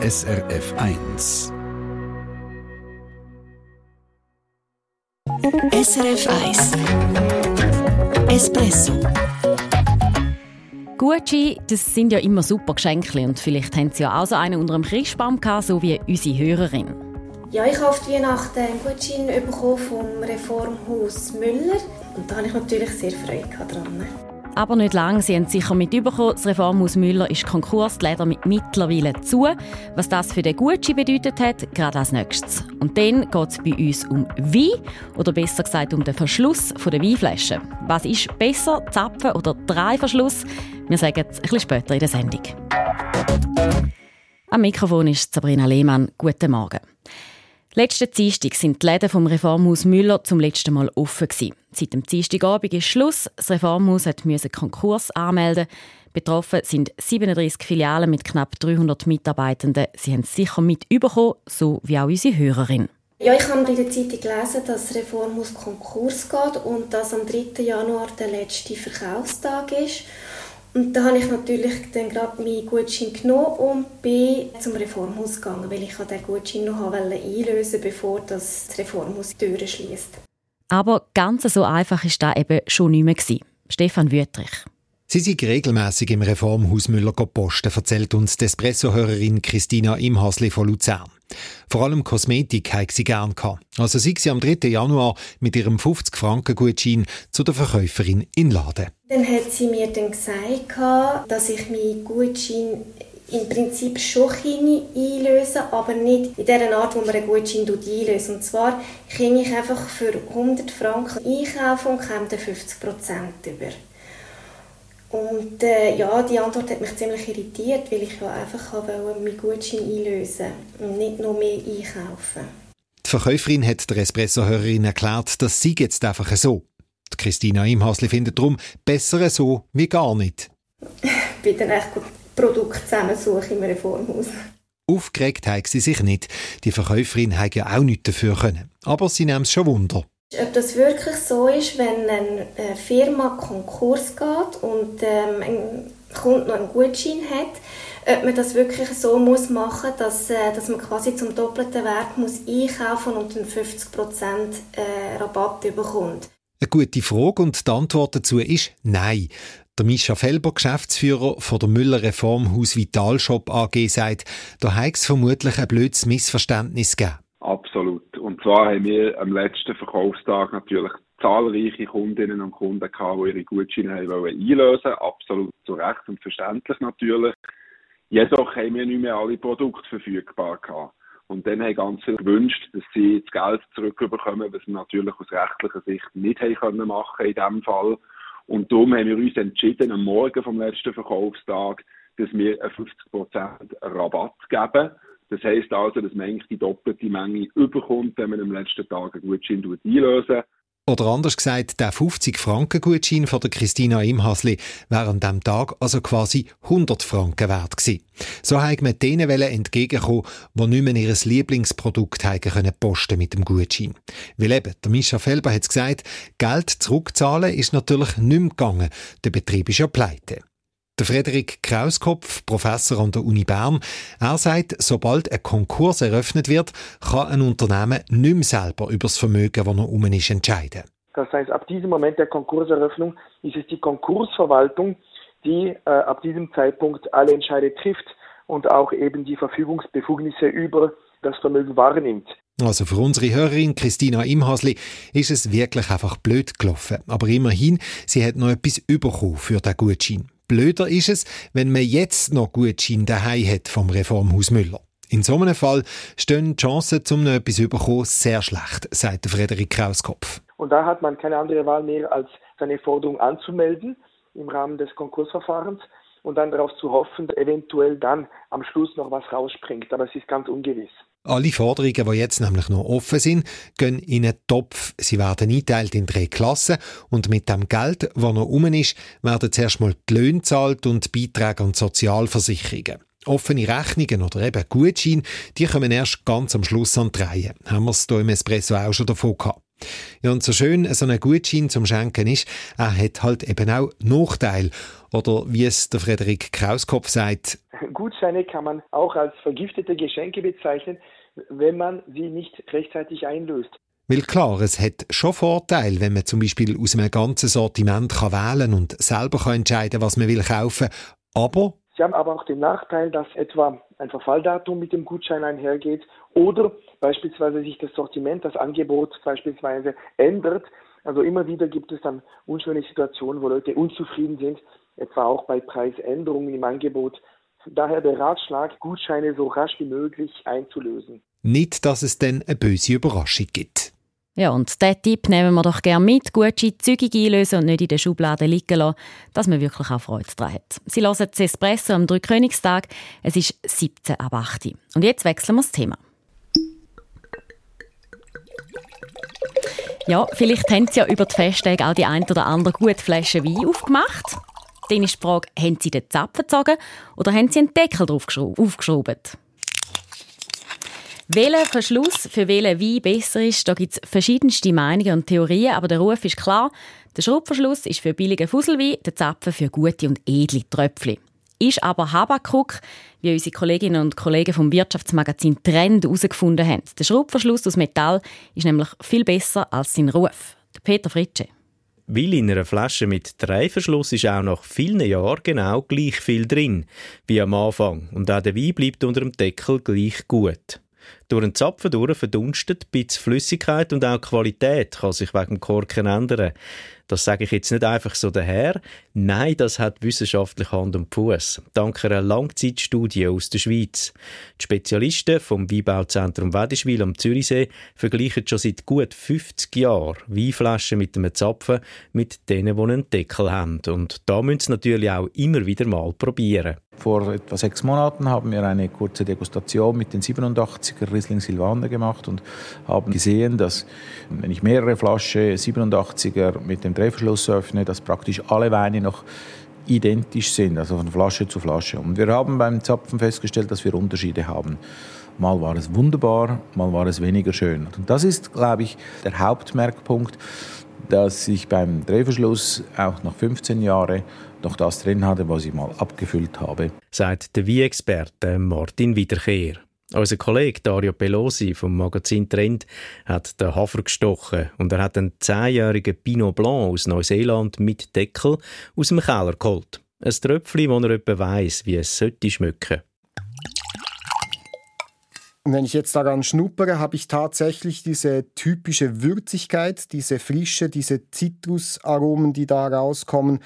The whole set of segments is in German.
SRF 1. SRF 1 Espresso Gucci, das sind ja immer super Geschenke und vielleicht haben Sie ja auch so einen unter dem Christbaum gehabt, so wie unsere Hörerin. Ja, ich habe auf die Weihnachten einen Gutschein bekommen vom Reformhaus Müller und da habe ich natürlich sehr Freude daran. Aber nicht lange, Sie haben es sicher mitbekommen, das Reformhaus Müller ist Konkurs leider mittlerweile zu. Was das für den Gucci bedeutet hat, gerade als nächstes. Und dann geht es bei uns um Wein, oder besser gesagt um den Verschluss der Weinflaschen. Was ist besser, Zapfen oder Dreiverschluss? Wir sagen es ein später in der Sendung. Am Mikrofon ist Sabrina Lehmann. Guten Morgen. Letzten Dienstag sind die Läden vom Reformhaus Müller zum letzten Mal offen gewesen. Seit dem Dienstagabend ist Schluss. Das Reformhaus musste Konkurs anmelden. Betroffen sind 37 Filialen mit knapp 300 Mitarbeitenden. Sie haben es sicher mit überkommen, so wie auch unsere Hörerin. Ja, ich habe in der Zeitung gelesen, dass das Reformhaus Konkurs geht und dass am 3. Januar der letzte Verkaufstag ist. Und da habe ich natürlich dann gerade meinen Gutschein genommen und bin zum Reformhaus gegangen, weil ich den Gutschein noch einlösen wollte, bevor das Reformhaus die Türen schließt. Aber ganz so einfach war das eben schon nicht mehr. Stefan Wüttrich. Sie sind regelmäßig im Reformhaus Müller posten, erzählt uns die Espresso-Hörerin Christina Imhasli von Luzern. Vor allem Kosmetik habe sie gern gehabt. Also sei sie am 3. Januar mit ihrem 50-Franken-Gutschein zu der Verkäuferin in Laden. Dann hat sie mir dann gesagt, dass ich meinen Gutschein im Prinzip schon einlösen aber nicht in der Art, wo man einen Gutschein einlöst. Und zwar kann ich einfach für 100 Franken einkaufen und komme dann 50% über. Und äh, ja, die Antwort hat mich ziemlich irritiert, weil ich ja einfach wollte meinen Gutschein einlösen und nicht noch mehr einkaufen. Die Verkäuferin hat der Espresso-Hörerin erklärt, das sei jetzt einfach so. Die Christina Imhasli findet darum besser so wie gar nicht. ich bin dann echt Produkt zusammensuchen im Reformhaus. Aufgeregt hat sie sich nicht. Die Verkäuferin hat ja auch nichts dafür können. Aber sie nimmt es schon Wunder. Ob das wirklich so ist, wenn eine Firma Konkurs geht und ähm, ein Kunde noch einen Gutschein hat, ob man das wirklich so muss machen dass, äh, dass man quasi zum doppelten Wert muss einkaufen und einen 50% äh, Rabatt bekommt. Eine gute Frage und die Antwort dazu ist Nein. Der Mischa Felber, Geschäftsführer von der Müller Reformhaus Vitalshop AG, sagt, da hat es vermutlich ein blödes Missverständnis gegeben. Absolut. Zwar haben wir am letzten Verkaufstag natürlich zahlreiche Kundinnen und Kunden gehabt, die ihre Gutscheine haben wollen einlösen Absolut zu Recht und verständlich natürlich. Jedoch haben wir nicht mehr alle Produkte verfügbar gehabt. Und dann haben ganz viele gewünscht, dass sie das Geld zurückbekommen, was sie natürlich aus rechtlicher Sicht nicht haben können machen in diesem Fall. Und darum haben wir uns entschieden, am Morgen vom letzten Verkaufstag, dass wir einen 50% Rabatt geben das heisst also, dass man eigentlich die doppelte Menge überkommt, wenn man am letzten Tag einen Gutschein einlösen oder anders gesagt, der 50-Franken-Gutschein von der Christina Imhasli wäre an diesem Tag also quasi 100 Franken wert gewesen. So haben wir denen entgegenkommen, die nicht mehr ihr Lieblingsprodukt haben können posten mit dem Gutschein. Weil eben, der Mischa Felber hat gesagt, Geld zurückzahlen ist natürlich nicht mehr gegangen. Der Betrieb ist ja pleite. Der Frederik Krauskopf, Professor an der Uni Bern, er sagt, sobald ein Konkurs eröffnet wird, kann ein Unternehmen nicht mehr selber über das Vermögen, das noch um ist, entscheiden. Das heißt, ab diesem Moment der Konkurseröffnung ist es die Konkursverwaltung, die äh, ab diesem Zeitpunkt alle Entscheide trifft und auch eben die Verfügungsbefugnisse über das Vermögen wahrnimmt. Also für unsere Hörerin Christina Imhasli ist es wirklich einfach blöd gelaufen. Aber immerhin, sie hat noch etwas bekommen für den Gutschein. Blöder ist es, wenn man jetzt noch Gutschein daheim hat vom Reformhaus Müller. In so einem Fall stehen die Chancen, um noch etwas zu bekommen, sehr schlecht, sagt Frederik Krauskopf. Und da hat man keine andere Wahl mehr, als seine Forderung anzumelden im Rahmen des Konkursverfahrens und dann darauf zu hoffen, eventuell dann am Schluss noch was rausspringt. Aber es ist ganz ungewiss. Alle Forderungen, die jetzt nämlich noch offen sind, gehen in einen Topf. Sie werden eingeteilt in drei Klassen und mit dem Geld, das noch rum ist, werden zuerst mal die Löhne zahlt und Beiträge an die Sozialversicherungen. Offene Rechnungen oder eben Gutscheine, die kommen erst ganz am Schluss an die Reihe. Haben wir es hier im Espresso auch schon davon gehabt. Ja, und so schön so ein Gutschein zum Schenken ist, er hat halt eben auch Nachteile. Oder wie es der Frederik Krauskopf sagt. Gutscheine kann man auch als vergiftete Geschenke bezeichnen, wenn man sie nicht rechtzeitig einlöst. Weil klar, es hat schon Vorteile, wenn man zum Beispiel aus einem ganzen Sortiment kann wählen und selber kann entscheiden was man will kaufen. Aber Sie haben aber auch den Nachteil, dass etwa ein Verfalldatum mit dem Gutschein einhergeht oder beispielsweise sich das Sortiment, das Angebot beispielsweise ändert. Also immer wieder gibt es dann unschöne Situationen, wo Leute unzufrieden sind, etwa auch bei Preisänderungen im Angebot. Daher der Ratschlag, Gutscheine so rasch wie möglich einzulösen. Nicht, dass es dann eine böse Überraschung gibt. Ja, und diesen Tipp nehmen wir doch gerne mit. Gutschein zügig einlösen und nicht in der Schublade liegen lassen, dass man wirklich auch Freude daran hat. Sie hören das Espresso am Dreikönigstag. Es ist 17 ab 8 Und jetzt wechseln wir das Thema. Ja, vielleicht haben Sie ja über die Festtage auch die ein oder andere gute Flasche Wein aufgemacht. Dann ist die Frage, haben Sie den Zapfen gezogen oder haben Sie einen Deckel drauf aufgeschraubt? Welcher Verschluss für welchen Wein besser ist, da gibt es verschiedenste Meinungen und Theorien, aber der Ruf ist klar. Der Schraubverschluss ist für billige Fusselwein, der Zapfen für gute und edle Tröpfchen. Ist aber Habakuk, wie unsere Kolleginnen und Kollegen vom Wirtschaftsmagazin Trend herausgefunden haben. Der Schraubverschluss aus Metall ist nämlich viel besser als sein Ruf. Der Peter Fritsche. Weil in einer Flasche mit drei Verschluss ist auch nach vielen Jahren genau gleich viel drin wie am Anfang. Und auch der Wein bleibt unter dem Deckel gleich gut. Durch den Zapfen durch verdunstet ein bisschen Flüssigkeit und auch die Qualität kann sich wegen dem Korken ändern. Das sage ich jetzt nicht einfach so daher. Nein, das hat wissenschaftlich Hand und Fuß. Dank einer Langzeitstudie aus der Schweiz. Die Spezialisten vom Weinbauzentrum Wedischwil am Zürichsee vergleichen schon seit gut 50 Jahren Weinflaschen mit einem Zapfen mit denen, die einen Deckel haben. Und da müssen sie natürlich auch immer wieder mal probieren. Vor etwa sechs Monaten haben wir eine kurze Degustation mit den 87er Riesling Silvaner gemacht und haben gesehen, dass wenn ich mehrere Flaschen 87er mit dem Drehverschluss öffne, dass praktisch alle Weine noch identisch sind, also von Flasche zu Flasche. Und wir haben beim Zapfen festgestellt, dass wir Unterschiede haben. Mal war es wunderbar, mal war es weniger schön. Und das ist, glaube ich, der Hauptmerkpunkt, dass ich beim Drehverschluss auch nach 15 Jahren noch das drin hatte, was ich mal abgefüllt habe. Sagt der Wie-Experte Martin Wiederkehr. Unser Kollege Dario Pelosi vom Magazin Trend hat den Hafer gestochen und er hat einen zehnjährigen Pinot Blanc aus Neuseeland mit Deckel aus dem Keller geholt. Ein Tröpfchen, wo er etwa weiss, wie es sollte schmecken. Und wenn ich jetzt daran schnuppere, habe ich tatsächlich diese typische Würzigkeit, diese Frische, diese Zitrusaromen, die da rauskommen.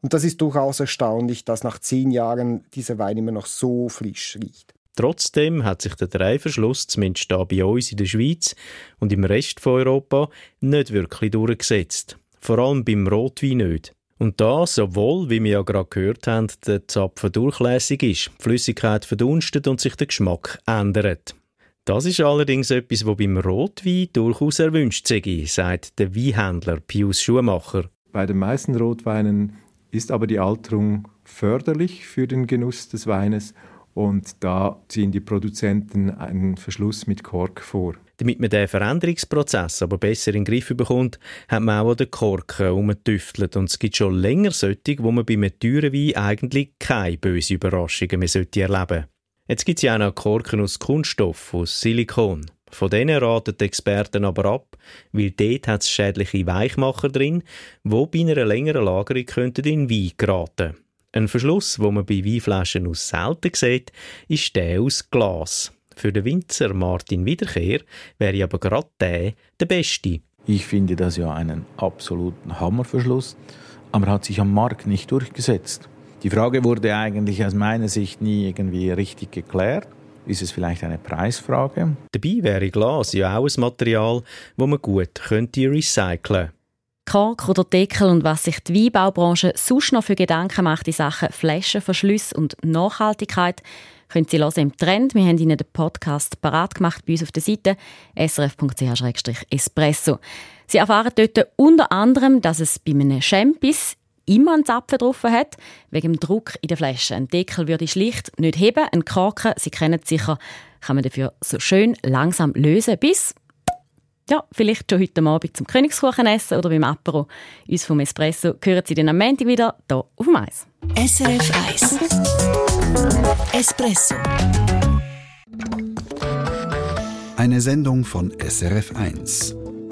Und das ist durchaus erstaunlich, dass nach zehn Jahren dieser Wein immer noch so frisch riecht. Trotzdem hat sich der Dreiverschluss, zumindest hier bei uns in der Schweiz und im Rest von Europa, nicht wirklich durchgesetzt. Vor allem beim Rotwein nicht. Und das, obwohl, wie wir ja gerade gehört haben, der Zapfen durchlässig ist, die Flüssigkeit verdunstet und sich der Geschmack ändert. Das ist allerdings etwas, was beim Rotwein durchaus erwünscht sei, sagt der Weinhändler Pius Schumacher. Bei den meisten Rotweinen ist aber die Alterung förderlich für den Genuss des Weines und da ziehen die Produzenten einen Verschluss mit Kork vor. Damit man diesen Veränderungsprozess aber besser in den Griff bekommt, hat man auch an den Korken umgetüftelt. Und es gibt schon länger solche, wo man bei einem teuren Wein eigentlich keine bösen Überraschungen mehr erleben sollte. Jetzt gibt es ja auch noch Korken aus Kunststoff, aus Silikon. Von denen raten die Experten aber ab, weil dort hat es schädliche Weichmacher drin, die bei einer längeren Lagerung könnten in Wein geraten Ein Verschluss, wo man bei Weinflaschen aus selten sieht, ist der aus Glas. Für den Winzer Martin Wiederkehr wäre aber gerade der der beste. Ich finde das ja einen absoluten Hammerverschluss, aber hat sich am Markt nicht durchgesetzt. Die Frage wurde eigentlich aus meiner Sicht nie irgendwie richtig geklärt. Ist es vielleicht eine Preisfrage? Dabei wäre Glas ja auch ein Material, das man gut könnte recyceln könnte. Kork oder Deckel und was sich die Weinbaubranche sonst noch für Gedanken macht in Sachen Flaschenverschluss und Nachhaltigkeit, können Sie hören im Trend. Wir haben Ihnen den Podcast parat gemacht bei uns auf der Seite srf.ch-espresso. Sie erfahren dort unter anderem, dass es bei einem Champis immer einen Zapfen drauf hat, wegen dem Druck in der Flasche. Ein Deckel würde schlicht nicht heben, ein Korken, Sie kennen es sicher, kann man dafür so schön langsam lösen, bis Ja, vielleicht schon heute Abend zum Königskuchen essen oder beim Apero. Uns vom Espresso hören Sie dann am Montag wieder hier auf dem Eis. SRF 1 Espresso Eine Sendung von SRF 1.